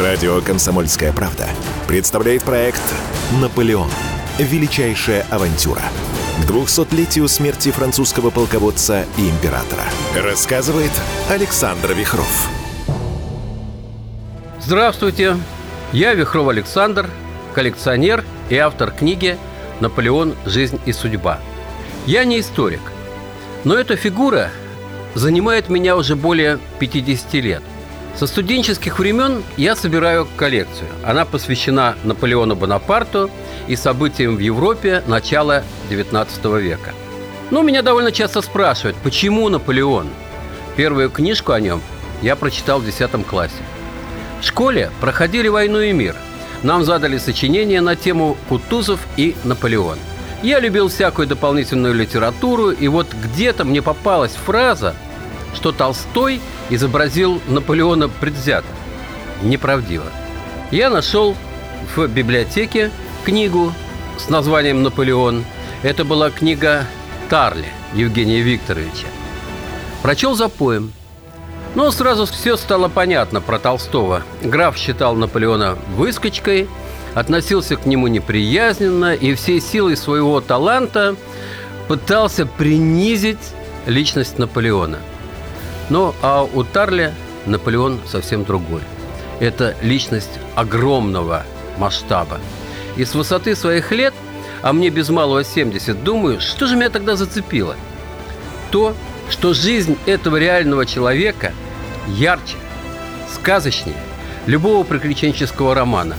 Радио «Комсомольская правда» представляет проект «Наполеон. Величайшая авантюра». К 200-летию смерти французского полководца и императора. Рассказывает Александр Вихров. Здравствуйте, я Вихров Александр, коллекционер и автор книги «Наполеон. Жизнь и судьба». Я не историк, но эта фигура занимает меня уже более 50 лет. Со студенческих времен я собираю коллекцию. Она посвящена Наполеону Бонапарту и событиям в Европе начала XIX века. Но меня довольно часто спрашивают, почему Наполеон? Первую книжку о нем я прочитал в 10 классе. В школе проходили «Войну и мир». Нам задали сочинение на тему Кутузов и Наполеон. Я любил всякую дополнительную литературу, и вот где-то мне попалась фраза, что Толстой изобразил Наполеона предвзято. Неправдиво. Я нашел в библиотеке книгу с названием «Наполеон». Это была книга Тарли Евгения Викторовича. Прочел за поем. Но сразу все стало понятно про Толстого. Граф считал Наполеона выскочкой, относился к нему неприязненно и всей силой своего таланта пытался принизить личность Наполеона – но а у Тарля Наполеон совсем другой. Это личность огромного масштаба. И с высоты своих лет, а мне без малого 70, думаю, что же меня тогда зацепило? То, что жизнь этого реального человека ярче, сказочнее любого приключенческого романа.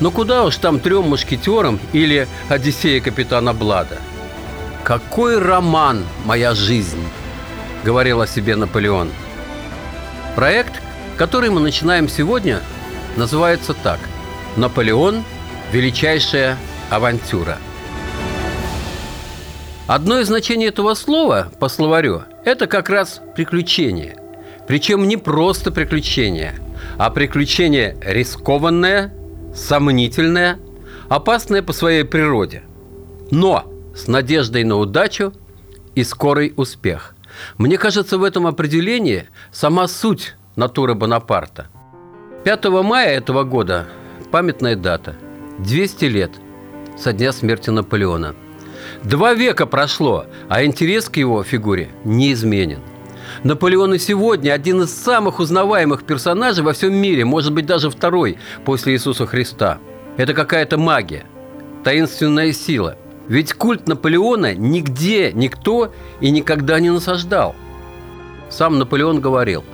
Но куда уж там трем мушкетерам или Одиссея капитана Блада? Какой роман моя жизнь? Говорил о себе Наполеон. Проект, который мы начинаем сегодня, называется так «Наполеон. Величайшая авантюра». Одно из значений этого слова по словарю – это как раз приключение. Причем не просто приключение, а приключение рискованное, сомнительное, опасное по своей природе, но с надеждой на удачу и скорый успех. Мне кажется, в этом определении сама суть натуры Бонапарта. 5 мая этого года памятная дата. 200 лет со дня смерти Наполеона. Два века прошло, а интерес к его фигуре не изменен. Наполеон и сегодня один из самых узнаваемых персонажей во всем мире, может быть, даже второй после Иисуса Христа. Это какая-то магия, таинственная сила – ведь культ Наполеона нигде никто и никогда не насаждал. Сам Наполеон говорил,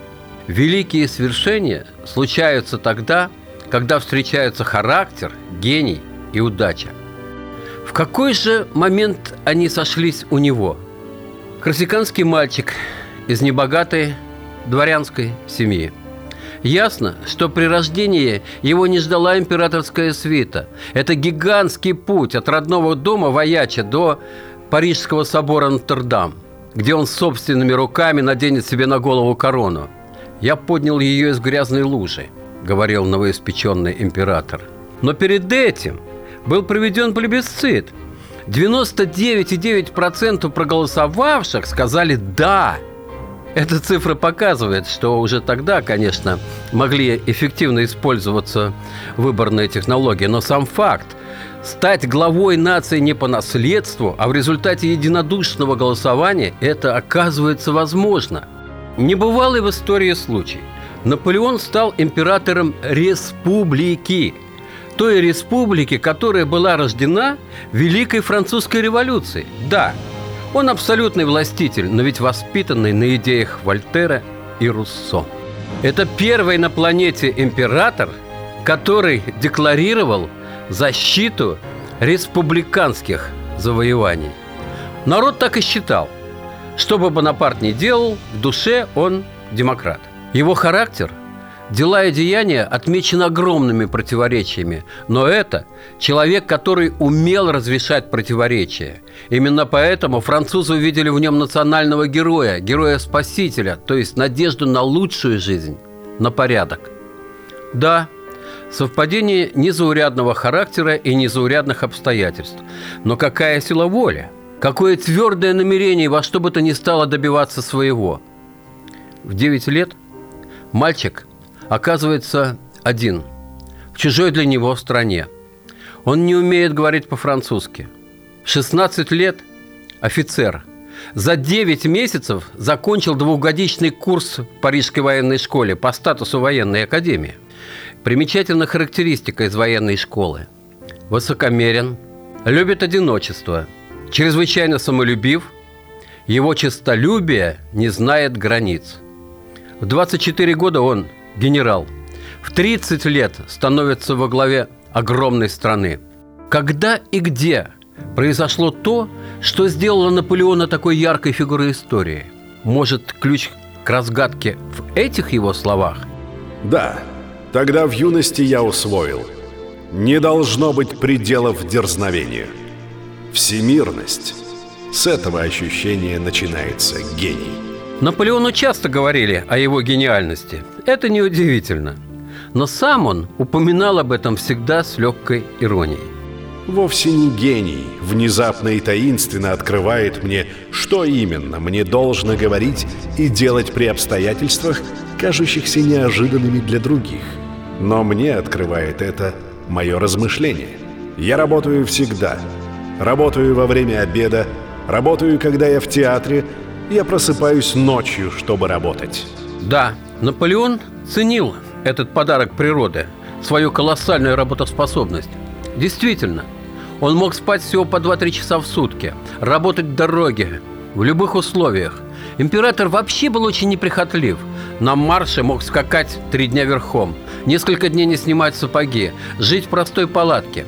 великие свершения случаются тогда, когда встречаются характер, гений и удача. В какой же момент они сошлись у него? Корсиканский мальчик из небогатой дворянской семьи – Ясно, что при рождении его не ждала императорская свита. Это гигантский путь от родного дома Ваяча до Парижского собора Нотр-Дам, где он собственными руками наденет себе на голову корону. «Я поднял ее из грязной лужи», – говорил новоиспеченный император. Но перед этим был проведен плебисцит. 99,9% проголосовавших сказали «да», эта цифра показывает, что уже тогда, конечно, могли эффективно использоваться выборные технологии, но сам факт стать главой нации не по наследству, а в результате единодушного голосования это оказывается возможно. Небывалый в истории случай. Наполеон стал императором республики, той республики, которая была рождена Великой Французской революцией. Да, он абсолютный властитель, но ведь воспитанный на идеях Вольтера и Руссо. Это первый на планете император, который декларировал защиту республиканских завоеваний. Народ так и считал. Что бы Бонапарт ни делал, в душе он демократ. Его характер Дела и деяния отмечены огромными противоречиями, но это человек, который умел разрешать противоречия. Именно поэтому французы увидели в нем национального героя, героя-спасителя, то есть надежду на лучшую жизнь, на порядок. Да, совпадение незаурядного характера и незаурядных обстоятельств. Но какая сила воли? Какое твердое намерение во что бы то ни стало добиваться своего? В 9 лет мальчик – оказывается один чужой для него стране. Он не умеет говорить по-французски. 16 лет – офицер. За 9 месяцев закончил двухгодичный курс в Парижской военной школе по статусу военной академии. Примечательна характеристика из военной школы. Высокомерен, любит одиночество, чрезвычайно самолюбив, его честолюбие не знает границ. В 24 года он генерал. В 30 лет становится во главе огромной страны. Когда и где произошло то, что сделало Наполеона такой яркой фигурой истории? Может, ключ к разгадке в этих его словах? Да, тогда в юности я усвоил. Не должно быть пределов дерзновению. Всемирность. С этого ощущения начинается гений. Наполеону часто говорили о его гениальности. Это неудивительно. Но сам он упоминал об этом всегда с легкой иронией. Вовсе не гений внезапно и таинственно открывает мне, что именно мне должно говорить и делать при обстоятельствах, кажущихся неожиданными для других. Но мне открывает это мое размышление. Я работаю всегда. Работаю во время обеда, работаю, когда я в театре, я просыпаюсь ночью, чтобы работать. Да, Наполеон ценил этот подарок природы, свою колоссальную работоспособность. Действительно, он мог спать всего по 2-3 часа в сутки, работать в дороге, в любых условиях. Император вообще был очень неприхотлив. На марше мог скакать три дня верхом, несколько дней не снимать сапоги, жить в простой палатке.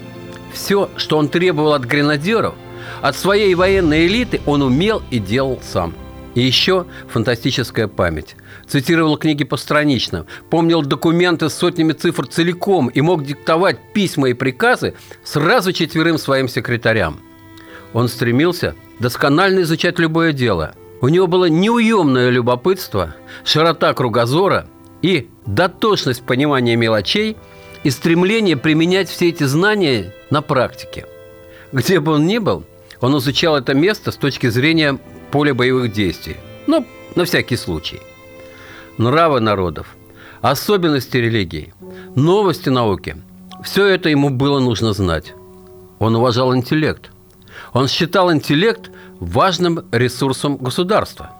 Все, что он требовал от гренадеров, от своей военной элиты он умел и делал сам. И еще фантастическая память. Цитировал книги постранично, помнил документы с сотнями цифр целиком и мог диктовать письма и приказы сразу четверым своим секретарям. Он стремился досконально изучать любое дело. У него было неуемное любопытство, широта кругозора и дотошность понимания мелочей и стремление применять все эти знания на практике. Где бы он ни был, он изучал это место с точки зрения поля боевых действий. Ну, на всякий случай. Нравы народов, особенности религии, новости науки – все это ему было нужно знать. Он уважал интеллект. Он считал интеллект важным ресурсом государства.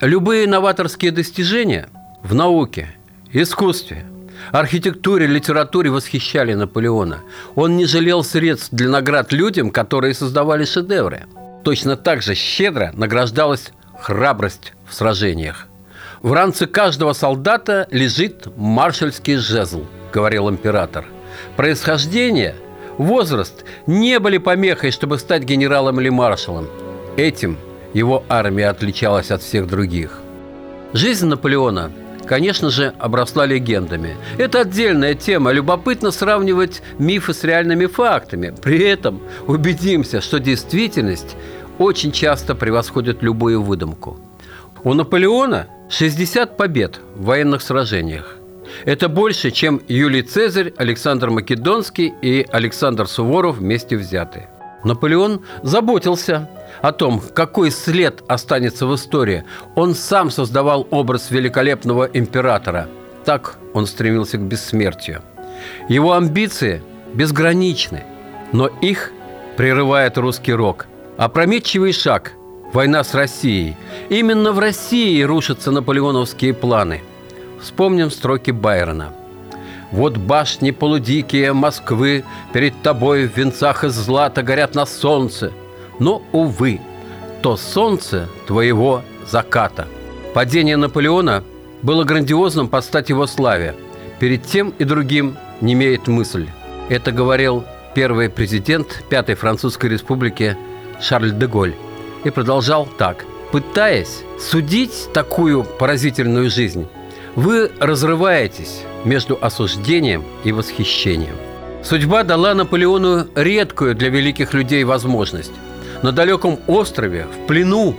Любые новаторские достижения в науке, искусстве, архитектуре, литературе восхищали Наполеона. Он не жалел средств для наград людям, которые создавали шедевры – точно так же щедро награждалась храбрость в сражениях. В ранце каждого солдата лежит маршальский жезл, говорил император. Происхождение, возраст не были помехой, чтобы стать генералом или маршалом. Этим его армия отличалась от всех других. Жизнь Наполеона конечно же, обросла легендами. Это отдельная тема. Любопытно сравнивать мифы с реальными фактами. При этом убедимся, что действительность очень часто превосходит любую выдумку. У Наполеона 60 побед в военных сражениях. Это больше, чем Юлий Цезарь, Александр Македонский и Александр Суворов вместе взятые. Наполеон заботился о том, какой след останется в истории. Он сам создавал образ великолепного императора. Так он стремился к бессмертию. Его амбиции безграничны, но их прерывает русский рок. Опрометчивый шаг – война с Россией. Именно в России рушатся наполеоновские планы. Вспомним строки Байрона – вот башни полудикие Москвы Перед тобой в венцах из злата Горят на солнце. Но, увы, то солнце твоего заката. Падение Наполеона было грандиозным под стать его славе. Перед тем и другим не имеет мысль. Это говорил первый президент Пятой Французской Республики Шарль де Голь. И продолжал так. Пытаясь судить такую поразительную жизнь, вы разрываетесь между осуждением и восхищением. Судьба дала Наполеону редкую для великих людей возможность на далеком острове, в плену,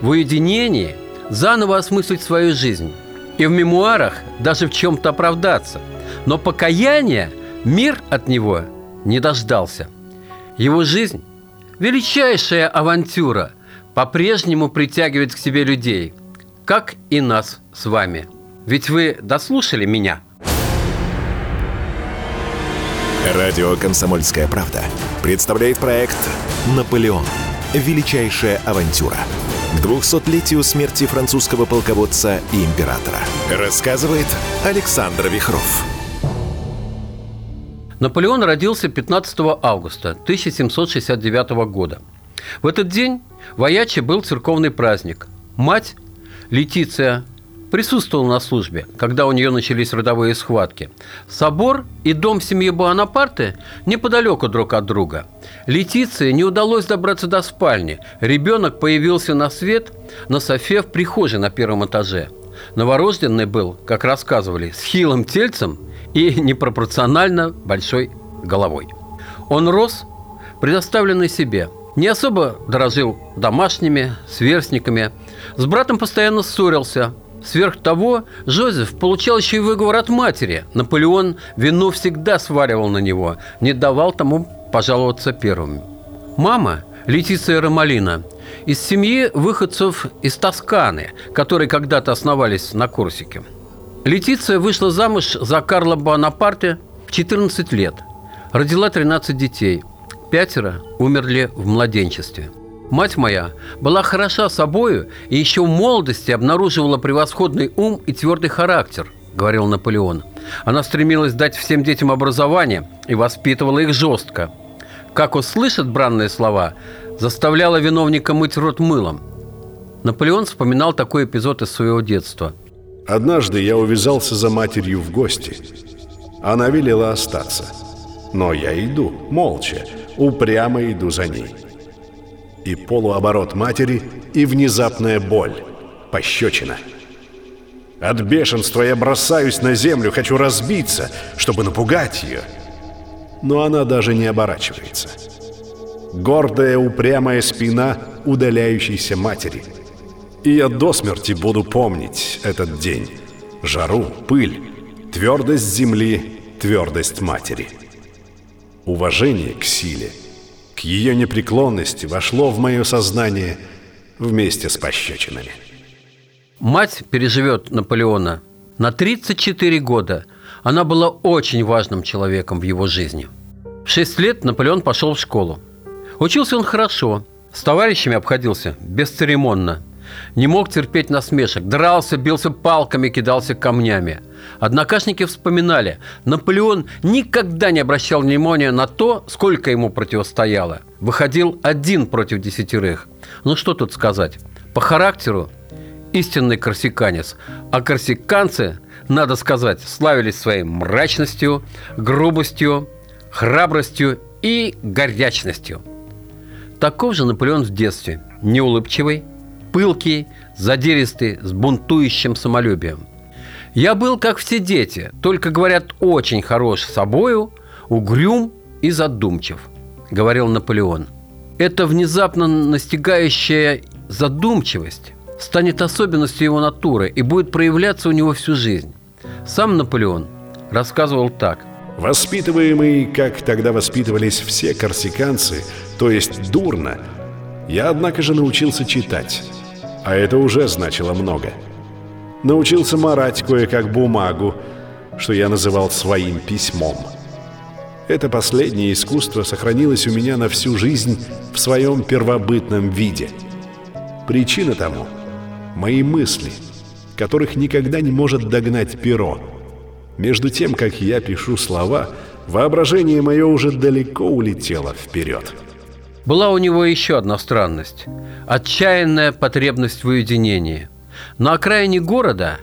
в уединении заново осмыслить свою жизнь и в мемуарах даже в чем-то оправдаться. Но покаяния мир от него не дождался. Его жизнь – величайшая авантюра, по-прежнему притягивает к себе людей, как и нас с вами. Ведь вы дослушали меня – Радио «Комсомольская правда» представляет проект «Наполеон. Величайшая авантюра». К 200-летию смерти французского полководца и императора. Рассказывает Александр Вихров. Наполеон родился 15 августа 1769 года. В этот день в Аяче был церковный праздник. Мать Летиция присутствовала на службе, когда у нее начались родовые схватки. Собор и дом семьи Буанапарте неподалеку друг от друга. Летиции не удалось добраться до спальни. Ребенок появился на свет на софе в прихожей на первом этаже. Новорожденный был, как рассказывали, с хилым тельцем и непропорционально большой головой. Он рос, предоставленный себе – не особо дорожил домашними, сверстниками. С братом постоянно ссорился. Сверх того, Жозеф получал еще и выговор от матери. Наполеон вину всегда сваривал на него, не давал тому пожаловаться первым. Мама, Летиция Ромалина, из семьи выходцев из Тосканы, которые когда-то основались на Корсике. Летиция вышла замуж за Карла Бонапарте в 14 лет. Родила 13 детей – пятеро умерли в младенчестве. Мать моя была хороша собою и еще в молодости обнаруживала превосходный ум и твердый характер, говорил Наполеон. Она стремилась дать всем детям образование и воспитывала их жестко. Как услышат бранные слова, заставляла виновника мыть рот мылом. Наполеон вспоминал такой эпизод из своего детства. «Однажды я увязался за матерью в гости. Она велела остаться. Но я иду, молча, упрямо иду за ней. И полуоборот матери, и внезапная боль. Пощечина. От бешенства я бросаюсь на землю, хочу разбиться, чтобы напугать ее. Но она даже не оборачивается. Гордая, упрямая спина удаляющейся матери. И я до смерти буду помнить этот день. Жару, пыль, твердость земли, твердость матери. Уважение к силе, к ее непреклонности вошло в мое сознание вместе с пощечинами. Мать переживет Наполеона на 34 года. Она была очень важным человеком в его жизни. В 6 лет Наполеон пошел в школу. Учился он хорошо, с товарищами обходился бесцеремонно – не мог терпеть насмешек, дрался, бился палками, кидался камнями. Однокашники вспоминали, Наполеон никогда не обращал внимания на то, сколько ему противостояло. Выходил один против десятерых. Ну что тут сказать? По характеру истинный корсиканец. А корсиканцы, надо сказать, славились своей мрачностью, грубостью, храбростью и горячностью. Таков же Наполеон в детстве. Неулыбчивый, пылкий, задиристый, с бунтующим самолюбием. Я был, как все дети, только, говорят, очень хорош собою, угрюм и задумчив, говорил Наполеон. Эта внезапно настигающая задумчивость станет особенностью его натуры и будет проявляться у него всю жизнь. Сам Наполеон рассказывал так. Воспитываемый, как тогда воспитывались все корсиканцы, то есть дурно, я, однако же, научился читать. А это уже значило много. Научился марать кое-как бумагу, что я называл своим письмом. Это последнее искусство сохранилось у меня на всю жизнь в своем первобытном виде. Причина тому — мои мысли, которых никогда не может догнать перо. Между тем, как я пишу слова, воображение мое уже далеко улетело вперед. Была у него еще одна странность – отчаянная потребность в уединении. На окраине города,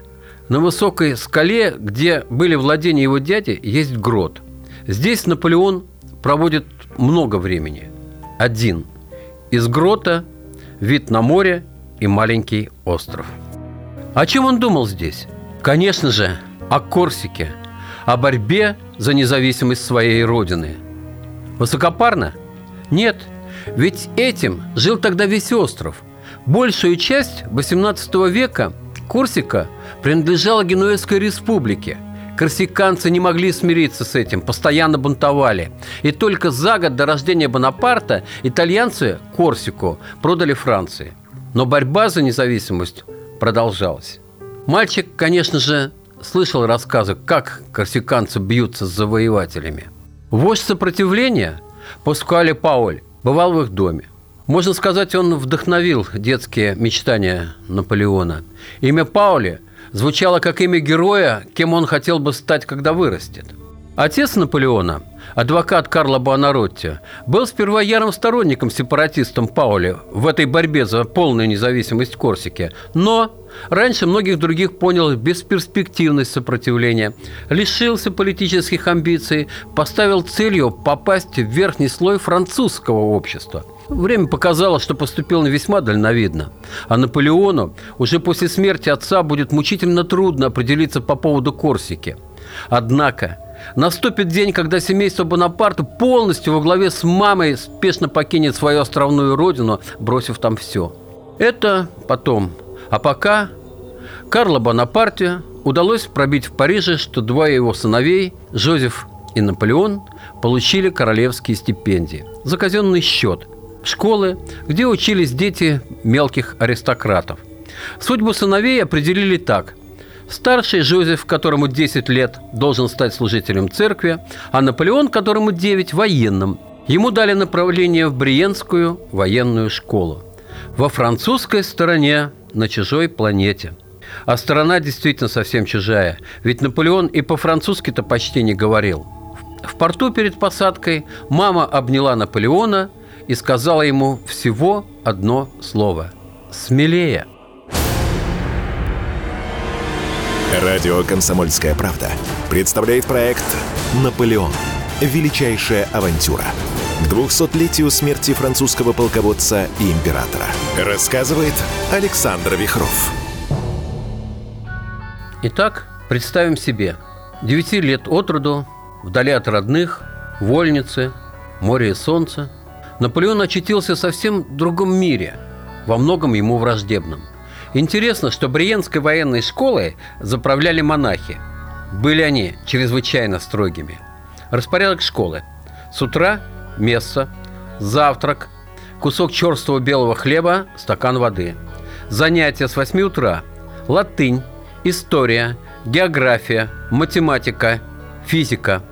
на высокой скале, где были владения его дяди, есть грот. Здесь Наполеон проводит много времени. Один. Из грота вид на море и маленький остров. О чем он думал здесь? Конечно же, о Корсике, о борьбе за независимость своей родины. Высокопарно? Нет – ведь этим жил тогда весь остров. Большую часть XVIII века Корсика принадлежала Генуэзской республике. Корсиканцы не могли смириться с этим, постоянно бунтовали. И только за год до рождения Бонапарта итальянцы Корсику продали Франции. Но борьба за независимость продолжалась. Мальчик, конечно же, слышал рассказы, как корсиканцы бьются с завоевателями. Вождь сопротивления, Паскуале Пауль, бывал в их доме. Можно сказать, он вдохновил детские мечтания Наполеона. Имя Паули звучало как имя героя, кем он хотел бы стать, когда вырастет. Отец Наполеона, адвокат Карло Буонаротти, был сперва ярым сторонником сепаратистом Паули в этой борьбе за полную независимость Корсики, но раньше многих других понял бесперспективность сопротивления, лишился политических амбиций, поставил целью попасть в верхний слой французского общества – Время показало, что поступил весьма дальновидно. А Наполеону уже после смерти отца будет мучительно трудно определиться по поводу Корсики. Однако наступит день, когда семейство Бонапарта полностью во главе с мамой спешно покинет свою островную родину, бросив там все. Это потом. А пока Карло Бонапарте удалось пробить в Париже, что два его сыновей, Жозеф и Наполеон, получили королевские стипендии за казенный счет – школы, где учились дети мелких аристократов. Судьбу сыновей определили так. Старший Жозеф, которому 10 лет, должен стать служителем церкви, а Наполеон, которому 9, военным. Ему дали направление в Бриенскую военную школу. Во французской стороне, на чужой планете. А сторона действительно совсем чужая, ведь Наполеон и по-французски-то почти не говорил. В порту перед посадкой мама обняла Наполеона – и сказала ему всего одно слово – «Смелее». Радио «Комсомольская правда» представляет проект «Наполеон. Величайшая авантюра». К 200-летию смерти французского полководца и императора. Рассказывает Александр Вихров. Итак, представим себе. Девяти лет от роду, вдали от родных, вольницы, море и солнце – Наполеон очутился в совсем другом мире, во многом ему враждебном. Интересно, что Бриенской военной школой заправляли монахи. Были они чрезвычайно строгими. Распорядок школы. С утра – место, завтрак, кусок черствого белого хлеба, стакан воды. Занятия с 8 утра. Латынь, история, география, математика, физика.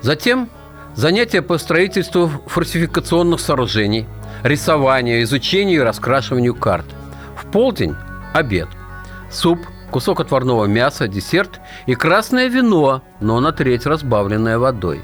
Затем Занятия по строительству фортификационных сооружений, рисованию, изучению и раскрашиванию карт. В полдень – обед. Суп, кусок отварного мяса, десерт и красное вино, но на треть разбавленное водой.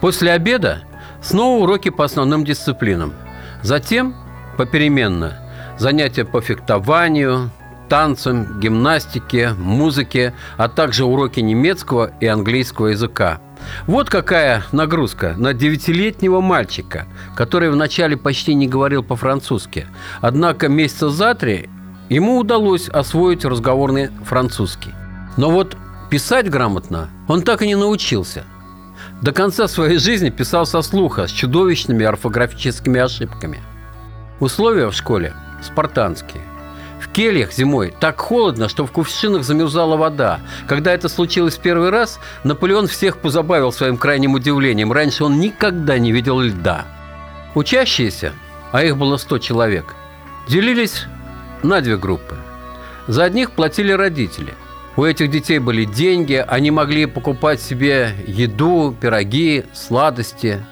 После обеда снова уроки по основным дисциплинам. Затем, попеременно, занятия по фехтованию, танцам, гимнастике, музыке, а также уроки немецкого и английского языка – вот какая нагрузка на девятилетнего мальчика, который вначале почти не говорил по-французски. Однако месяца за три ему удалось освоить разговорный французский. Но вот писать грамотно он так и не научился. До конца своей жизни писал со слуха с чудовищными орфографическими ошибками. Условия в школе спартанские – кельях зимой так холодно, что в кувшинах замерзала вода. Когда это случилось в первый раз, Наполеон всех позабавил своим крайним удивлением. Раньше он никогда не видел льда. Учащиеся, а их было 100 человек, делились на две группы. За одних платили родители. У этих детей были деньги, они могли покупать себе еду, пироги, сладости.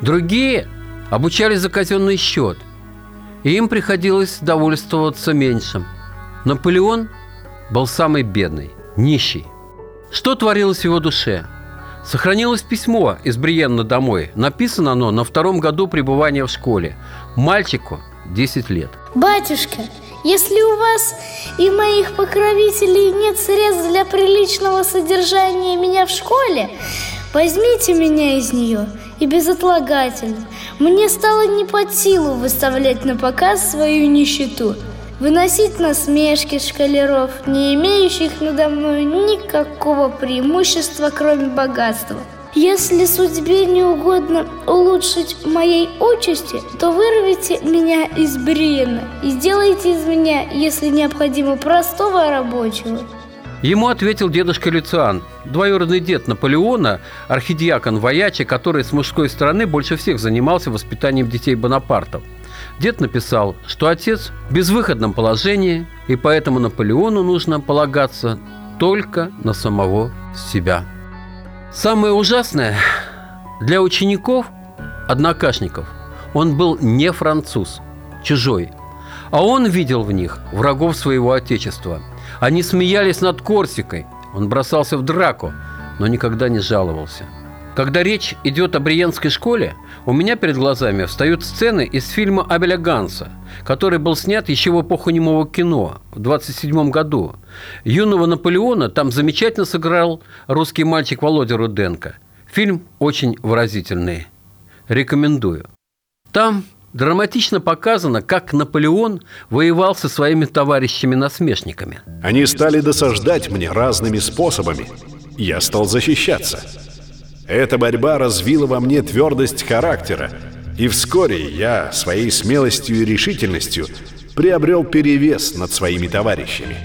Другие обучались за казенный счет – и им приходилось довольствоваться меньшим. Наполеон был самый бедный, нищий. Что творилось в его душе? Сохранилось письмо из Бриенна домой. Написано оно на втором году пребывания в школе. Мальчику 10 лет. Батюшка, если у вас и моих покровителей нет средств для приличного содержания меня в школе, возьмите меня из нее и безотлагательно. Мне стало не под силу выставлять на показ свою нищету, выносить насмешки шкалеров, не имеющих надо мной никакого преимущества, кроме богатства. Если судьбе не угодно улучшить моей участи, то вырвите меня из Бриена и сделайте из меня, если необходимо, простого рабочего. Ему ответил дедушка Люциан, двоюродный дед Наполеона, архидиакон Воячи, который с мужской стороны больше всех занимался воспитанием детей Бонапартов. Дед написал, что отец в безвыходном положении, и поэтому Наполеону нужно полагаться только на самого себя. Самое ужасное Для учеников, однокашников, он был не француз, чужой. А он видел в них врагов своего отечества. Они смеялись над Корсикой. Он бросался в драку, но никогда не жаловался. Когда речь идет о Бриенской школе, у меня перед глазами встают сцены из фильма Абеля Ганса, который был снят еще в эпоху немого кино в 27 году. Юного Наполеона там замечательно сыграл русский мальчик Володя Руденко. Фильм очень выразительный. Рекомендую. Там драматично показано, как Наполеон воевал со своими товарищами-насмешниками. Они стали досаждать мне разными способами. Я стал защищаться – эта борьба развила во мне твердость характера, и вскоре я своей смелостью и решительностью приобрел перевес над своими товарищами.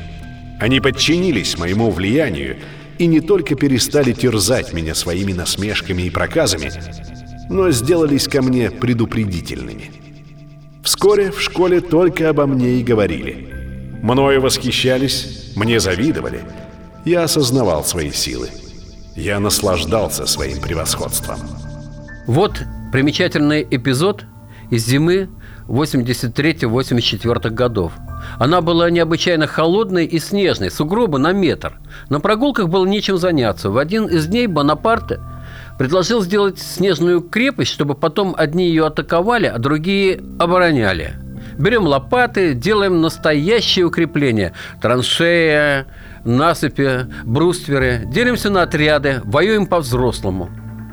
Они подчинились моему влиянию и не только перестали терзать меня своими насмешками и проказами, но сделались ко мне предупредительными. Вскоре в школе только обо мне и говорили. Мною восхищались, мне завидовали. Я осознавал свои силы. Я наслаждался своим превосходством. Вот примечательный эпизод из зимы 83-84 годов. Она была необычайно холодной и снежной, сугробы на метр. На прогулках было нечем заняться. В один из дней Бонапарте предложил сделать снежную крепость, чтобы потом одни ее атаковали, а другие обороняли. Берем лопаты, делаем настоящее укрепление. Траншея, насыпи, брустверы. Делимся на отряды, воюем по-взрослому.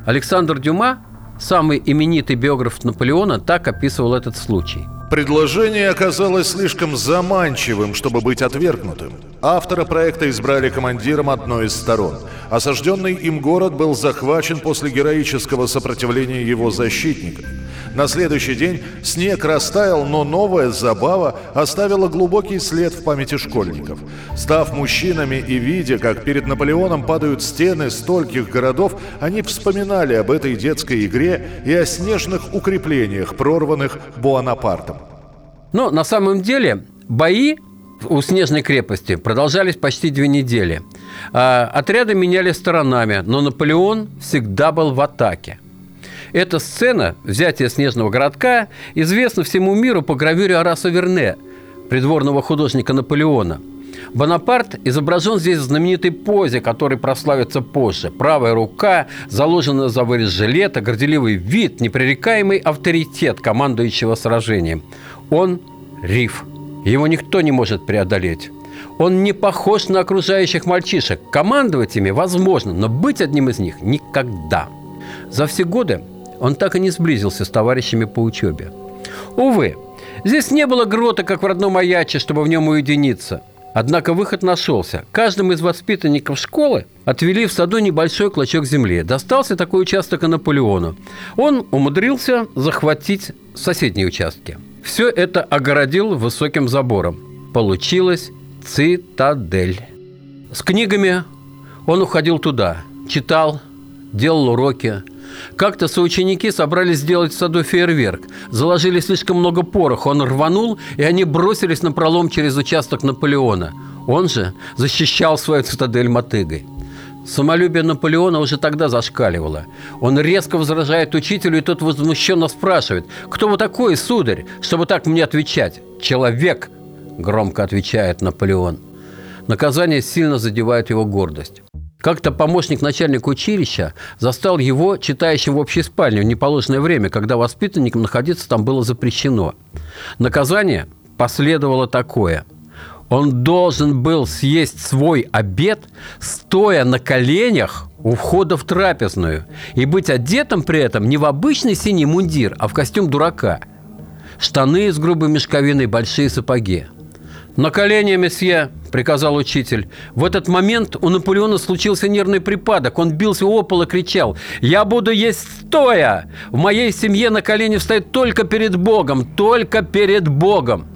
Александр Дюма, самый именитый биограф Наполеона, так описывал этот случай. Предложение оказалось слишком заманчивым, чтобы быть отвергнутым. Автора проекта избрали командиром одной из сторон. Осажденный им город был захвачен после героического сопротивления его защитников – на следующий день снег растаял, но новая забава оставила глубокий след в памяти школьников. Став мужчинами и видя, как перед Наполеоном падают стены стольких городов, они вспоминали об этой детской игре и о снежных укреплениях, прорванных Буанапартом. Но на самом деле бои у Снежной крепости продолжались почти две недели. А, отряды меняли сторонами, но Наполеон всегда был в атаке – эта сцена, взятия снежного городка, известна всему миру по гравюре Араса Верне, придворного художника Наполеона. Бонапарт изображен здесь в знаменитой позе, которой прославится позже. Правая рука заложена за вырез жилета, горделивый вид, непререкаемый авторитет командующего сражением. Он – риф. Его никто не может преодолеть. Он не похож на окружающих мальчишек. Командовать ими возможно, но быть одним из них – никогда. За все годы он так и не сблизился с товарищами по учебе. Увы, здесь не было грота, как в родном Аяче, чтобы в нем уединиться. Однако выход нашелся. Каждому из воспитанников школы отвели в саду небольшой клочок земли. Достался такой участок и Наполеону. Он умудрился захватить соседние участки. Все это огородил высоким забором. Получилась цитадель. С книгами он уходил туда, читал, делал уроки – как-то соученики собрались сделать в саду фейерверк. Заложили слишком много пороха. Он рванул, и они бросились на пролом через участок Наполеона. Он же защищал свою цитадель мотыгой. Самолюбие Наполеона уже тогда зашкаливало. Он резко возражает учителю, и тот возмущенно спрашивает, «Кто вы такой, сударь, чтобы так мне отвечать?» «Человек», – громко отвечает Наполеон. Наказание сильно задевает его гордость. Как-то помощник начальника училища застал его читающим в общей спальне в неположенное время, когда воспитанникам находиться там было запрещено. Наказание последовало такое. Он должен был съесть свой обед, стоя на коленях у входа в трапезную, и быть одетым при этом не в обычный синий мундир, а в костюм дурака. Штаны из грубой мешковины и большие сапоги – «На колени, месье!» – приказал учитель. В этот момент у Наполеона случился нервный припадок. Он бился о пол и кричал «Я буду есть стоя! В моей семье на колени встает только перед Богом! Только перед Богом!»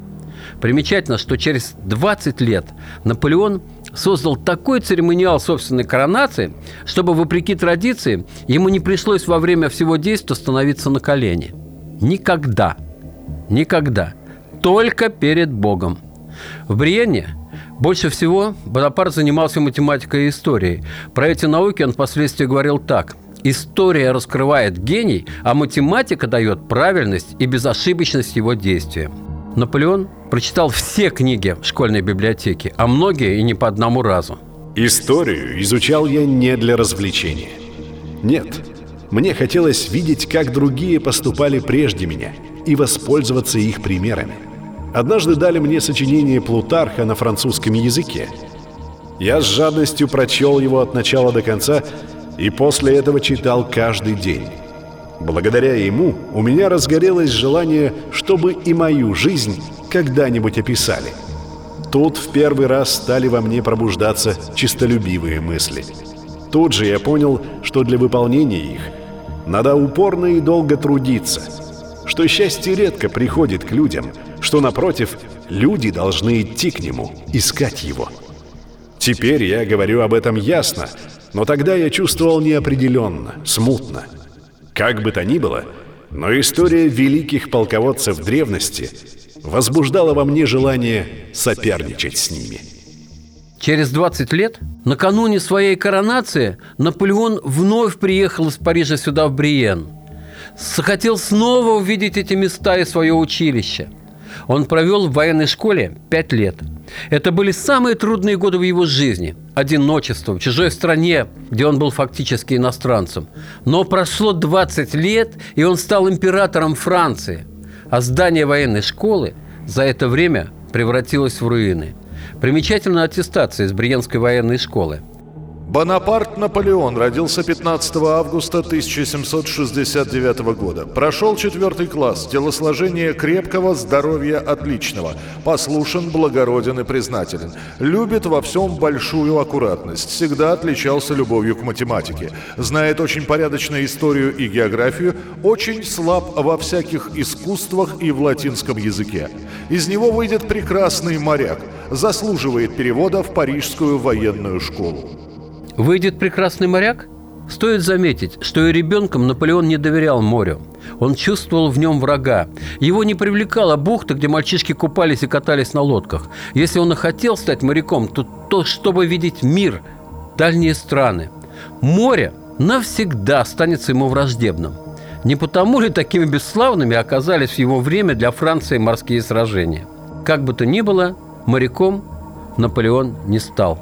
Примечательно, что через 20 лет Наполеон создал такой церемониал собственной коронации, чтобы, вопреки традиции, ему не пришлось во время всего действия становиться на колени. Никогда. Никогда. Только перед Богом. В Бриене больше всего Бонапарт занимался математикой и историей. Про эти науки он впоследствии говорил так. История раскрывает гений, а математика дает правильность и безошибочность его действия. Наполеон прочитал все книги в школьной библиотеке, а многие и не по одному разу. Историю изучал я не для развлечения. Нет, мне хотелось видеть, как другие поступали прежде меня и воспользоваться их примерами. Однажды дали мне сочинение Плутарха на французском языке. Я с жадностью прочел его от начала до конца и после этого читал каждый день. Благодаря ему у меня разгорелось желание, чтобы и мою жизнь когда-нибудь описали. Тут в первый раз стали во мне пробуждаться чистолюбивые мысли. Тут же я понял, что для выполнения их надо упорно и долго трудиться, что счастье редко приходит к людям, что, напротив, люди должны идти к нему, искать его. Теперь я говорю об этом ясно, но тогда я чувствовал неопределенно, смутно. Как бы то ни было, но история великих полководцев древности возбуждала во мне желание соперничать с ними. Через 20 лет, накануне своей коронации, Наполеон вновь приехал из Парижа сюда, в Бриен. Захотел снова увидеть эти места и свое училище. Он провел в военной школе пять лет – это были самые трудные годы в его жизни. Одиночество в чужой стране, где он был фактически иностранцем. Но прошло 20 лет, и он стал императором Франции. А здание военной школы за это время превратилось в руины. Примечательна аттестация из Бриенской военной школы – Бонапарт Наполеон родился 15 августа 1769 года. Прошел четвертый класс, телосложение крепкого, здоровья отличного. Послушен, благороден и признателен. Любит во всем большую аккуратность. Всегда отличался любовью к математике. Знает очень порядочную историю и географию. Очень слаб во всяких искусствах и в латинском языке. Из него выйдет прекрасный моряк. Заслуживает перевода в Парижскую военную школу. Выйдет прекрасный моряк? Стоит заметить, что и ребенком Наполеон не доверял морю. Он чувствовал в нем врага. Его не привлекала бухта, где мальчишки купались и катались на лодках. Если он и хотел стать моряком, то, то чтобы видеть мир, дальние страны. Море навсегда останется ему враждебным. Не потому ли такими бесславными оказались в его время для Франции морские сражения? Как бы то ни было, моряком Наполеон не стал.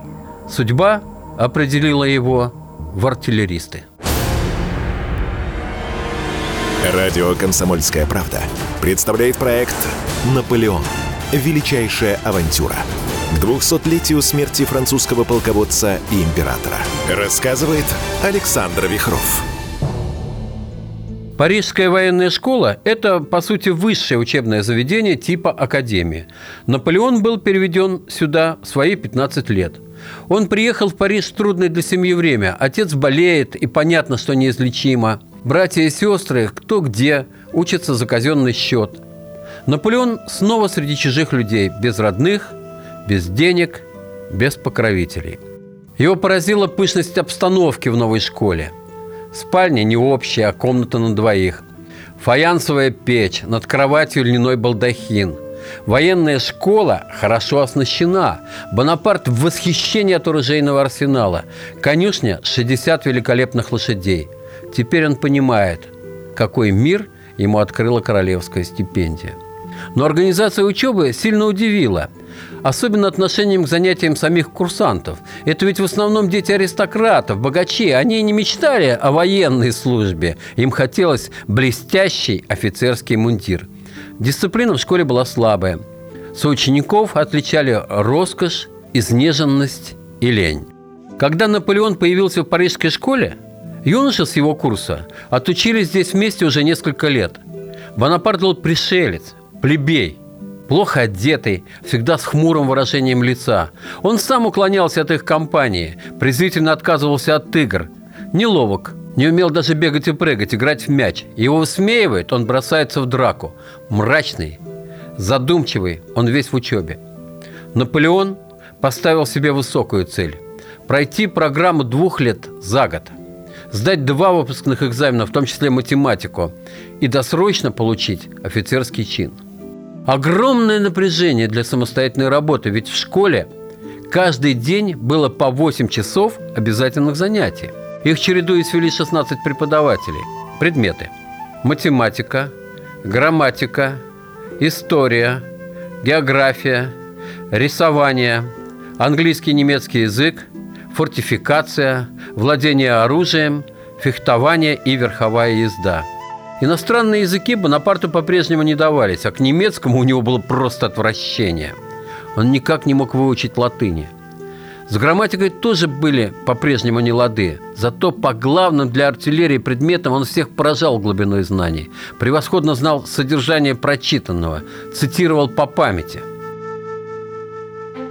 Судьба определила его в артиллеристы. Радио «Комсомольская правда» представляет проект «Наполеон. Величайшая авантюра». К 200-летию смерти французского полководца и императора. Рассказывает Александр Вихров. Парижская военная школа – это, по сути, высшее учебное заведение типа академии. Наполеон был переведен сюда в свои 15 лет – он приехал в Париж в трудное для семьи время. Отец болеет, и понятно, что неизлечимо. Братья и сестры, кто где, учатся за казенный счет. Наполеон снова среди чужих людей, без родных, без денег, без покровителей. Его поразила пышность обстановки в новой школе. Спальня не общая, а комната на двоих. Фаянсовая печь, над кроватью льняной балдахин – Военная школа хорошо оснащена. Бонапарт в восхищении от оружейного арсенала. Конюшня – 60 великолепных лошадей. Теперь он понимает, какой мир ему открыла королевская стипендия. Но организация учебы сильно удивила. Особенно отношением к занятиям самих курсантов. Это ведь в основном дети аристократов, богачи. Они не мечтали о военной службе. Им хотелось блестящий офицерский мундир – Дисциплина в школе была слабая. Соучеников отличали роскошь, изнеженность и лень. Когда Наполеон появился в парижской школе, юноши с его курса отучились здесь вместе уже несколько лет. Бонапарт был пришелец, плебей, плохо одетый, всегда с хмурым выражением лица. Он сам уклонялся от их компании, презрительно отказывался от игр. Неловок, не умел даже бегать и прыгать, играть в мяч. Его высмеивает, он бросается в драку. Мрачный, задумчивый, он весь в учебе. Наполеон поставил себе высокую цель – пройти программу двух лет за год, сдать два выпускных экзамена, в том числе математику, и досрочно получить офицерский чин. Огромное напряжение для самостоятельной работы, ведь в школе каждый день было по 8 часов обязательных занятий. Их чередуясь свели 16 преподавателей. Предметы. Математика, грамматика, история, география, рисование, английский и немецкий язык, фортификация, владение оружием, фехтование и верховая езда. Иностранные языки Бонапарту по-прежнему не давались, а к немецкому у него было просто отвращение. Он никак не мог выучить латыни – с грамматикой тоже были по-прежнему не лады. Зато по главным для артиллерии предметам он всех поражал глубиной знаний. Превосходно знал содержание прочитанного, цитировал по памяти.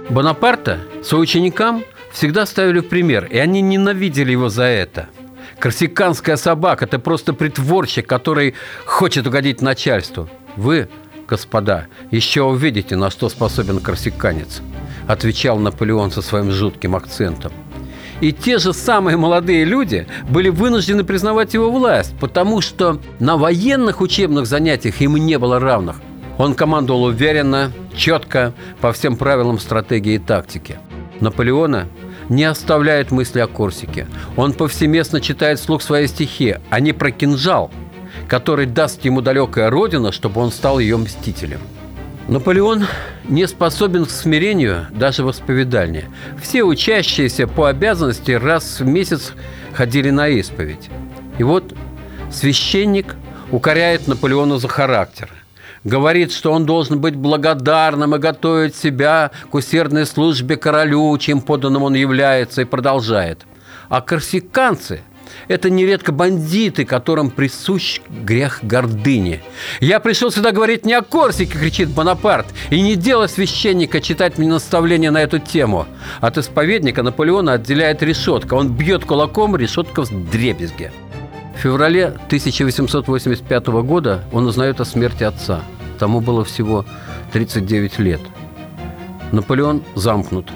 Бонапарта соученикам всегда ставили в пример, и они ненавидели его за это. Корсиканская собака – это просто притворщик, который хочет угодить начальству. Вы, господа, еще увидите, на что способен корсиканец – отвечал Наполеон со своим жутким акцентом. И те же самые молодые люди были вынуждены признавать его власть, потому что на военных учебных занятиях им не было равных. Он командовал уверенно, четко, по всем правилам стратегии и тактики. Наполеона не оставляет мысли о Корсике. Он повсеместно читает вслух свои стихи, а не про кинжал, который даст ему далекая родина, чтобы он стал ее мстителем. Наполеон не способен к смирению даже в исповедальне. Все учащиеся по обязанности раз в месяц ходили на исповедь. И вот священник укоряет Наполеона за характер. Говорит, что он должен быть благодарным и готовить себя к усердной службе королю, чем поданным он является, и продолжает. А корсиканцы – это нередко бандиты, которым присущ грех гордыни. «Я пришел сюда говорить не о Корсике», – кричит Бонапарт, «и не дело священника читать мне наставления на эту тему». От исповедника Наполеона отделяет решетка. Он бьет кулаком, решетка в дребезге. В феврале 1885 года он узнает о смерти отца. Тому было всего 39 лет. Наполеон замкнут.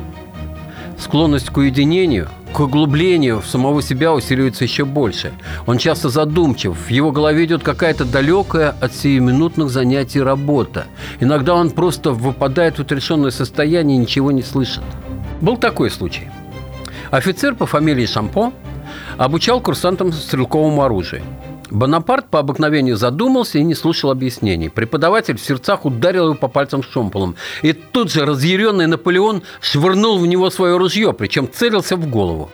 Склонность к уединению – к углублению в самого себя усиливается еще больше. Он часто задумчив, в его голове идет какая-то далекая от сиюминутных занятий работа. Иногда он просто выпадает в отрешенное состояние и ничего не слышит. Был такой случай. Офицер по фамилии Шампо обучал курсантам стрелковому оружию. Бонапарт по обыкновению задумался и не слушал объяснений. Преподаватель в сердцах ударил его по пальцам шомполом. И тут же разъяренный Наполеон швырнул в него свое ружье, причем целился в голову.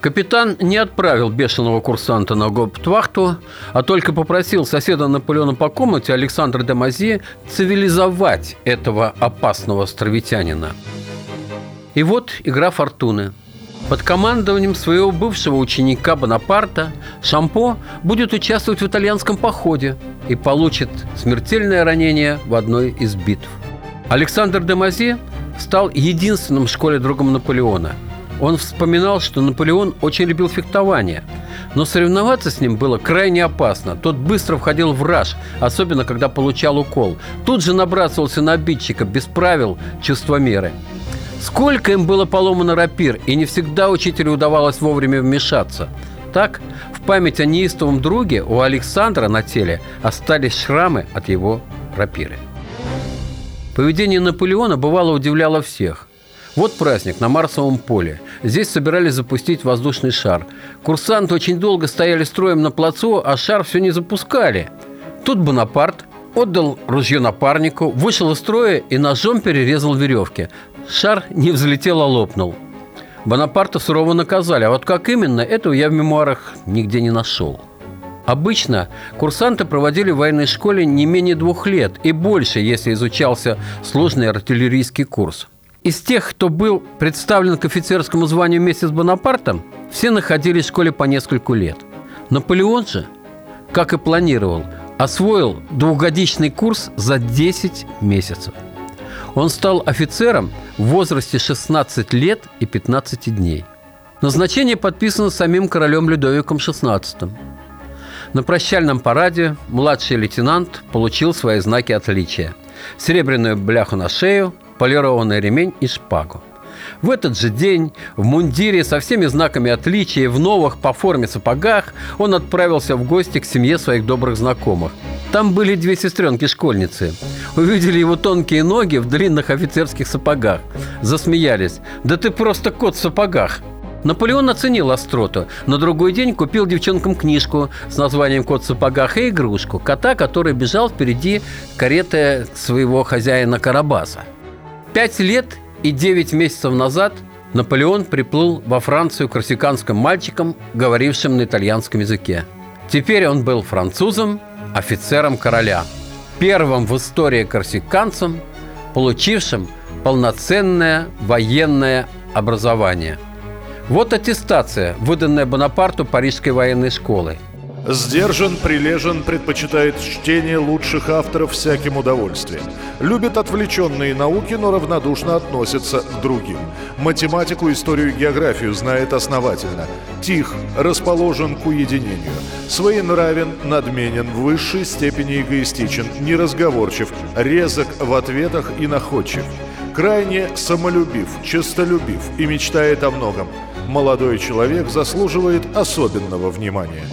Капитан не отправил бешеного курсанта на гауптвахту, а только попросил соседа Наполеона по комнате Александра де Мази цивилизовать этого опасного островитянина. И вот игра фортуны – под командованием своего бывшего ученика Бонапарта Шампо будет участвовать в итальянском походе и получит смертельное ранение в одной из битв. Александр де Мази стал единственным в школе другом Наполеона. Он вспоминал, что Наполеон очень любил фехтование, но соревноваться с ним было крайне опасно. Тот быстро входил в раж, особенно когда получал укол. Тут же набрасывался на обидчика без правил чувства меры – Сколько им было поломано рапир, и не всегда учителю удавалось вовремя вмешаться. Так, в память о неистовом друге у Александра на теле остались шрамы от его рапиры. Поведение Наполеона бывало удивляло всех. Вот праздник на Марсовом поле. Здесь собирались запустить воздушный шар. Курсанты очень долго стояли строем на плацу, а шар все не запускали. Тут Бонапарт отдал ружье напарнику, вышел из строя и ножом перерезал веревки. Шар не взлетел, а лопнул. Бонапарта сурово наказали, а вот как именно, этого я в мемуарах нигде не нашел. Обычно курсанты проводили в военной школе не менее двух лет и больше, если изучался сложный артиллерийский курс. Из тех, кто был представлен к офицерскому званию вместе с Бонапартом, все находились в школе по нескольку лет. Наполеон же, как и планировал, освоил двухгодичный курс за 10 месяцев – он стал офицером в возрасте 16 лет и 15 дней. Назначение подписано самим королем Людовиком XVI. На прощальном параде младший лейтенант получил свои знаки отличия. Серебряную бляху на шею, полированный ремень и шпагу. В этот же день в мундире со всеми знаками отличия в новых по форме сапогах он отправился в гости к семье своих добрых знакомых. Там были две сестренки-школьницы. Увидели его тонкие ноги в длинных офицерских сапогах. Засмеялись. «Да ты просто кот в сапогах!» Наполеон оценил остроту. На другой день купил девчонкам книжку с названием «Кот в сапогах» и игрушку. Кота, который бежал впереди кареты своего хозяина Карабаса. Пять лет и девять месяцев назад Наполеон приплыл во Францию корсиканским мальчиком, говорившим на итальянском языке. Теперь он был французом, офицером короля, первым в истории корсиканцем, получившим полноценное военное образование. Вот аттестация, выданная Бонапарту Парижской военной школой – Сдержан, прилежен, предпочитает чтение лучших авторов всяким удовольствием. Любит отвлеченные науки, но равнодушно относится к другим. Математику, историю и географию знает основательно. Тих, расположен к уединению. Своенравен, надменен, в высшей степени эгоистичен, неразговорчив, резок в ответах и находчив. Крайне самолюбив, честолюбив и мечтает о многом. Молодой человек заслуживает особенного внимания.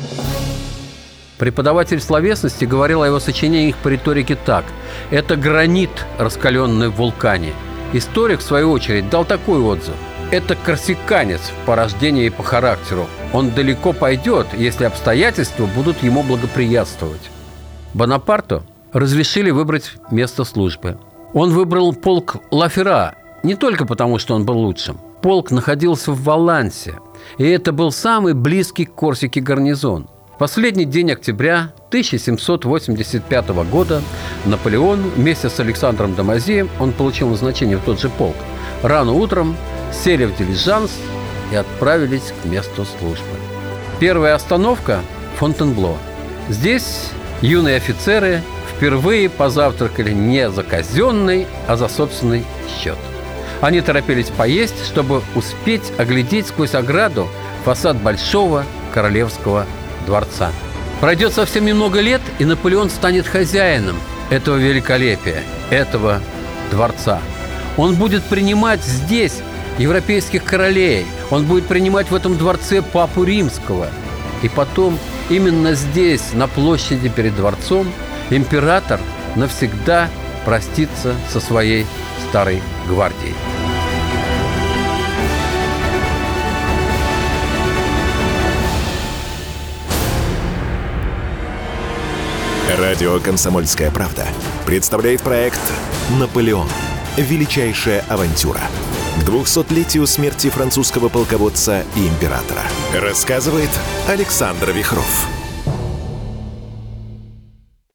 Преподаватель словесности говорил о его сочинениях по риторике так. «Это гранит, раскаленный в вулкане». Историк, в свою очередь, дал такой отзыв. «Это корсиканец по рождению и по характеру. Он далеко пойдет, если обстоятельства будут ему благоприятствовать». Бонапарту разрешили выбрать место службы. Он выбрал полк Лафера не только потому, что он был лучшим. Полк находился в Валансе, и это был самый близкий к Корсике гарнизон – последний день октября 1785 года Наполеон вместе с Александром Дамазием, он получил назначение в тот же полк, рано утром сели в дилижанс и отправились к месту службы. Первая остановка – Фонтенбло. Здесь юные офицеры впервые позавтракали не за казенный, а за собственный счет. Они торопились поесть, чтобы успеть оглядеть сквозь ограду фасад большого королевского дворца. Пройдет совсем немного лет, и Наполеон станет хозяином этого великолепия, этого дворца. Он будет принимать здесь европейских королей, он будет принимать в этом дворце папу римского. И потом именно здесь, на площади перед дворцом, император навсегда простится со своей старой гвардией. Радио «Комсомольская правда» представляет проект «Наполеон. Величайшая авантюра». К 200-летию смерти французского полководца и императора. Рассказывает Александр Вихров.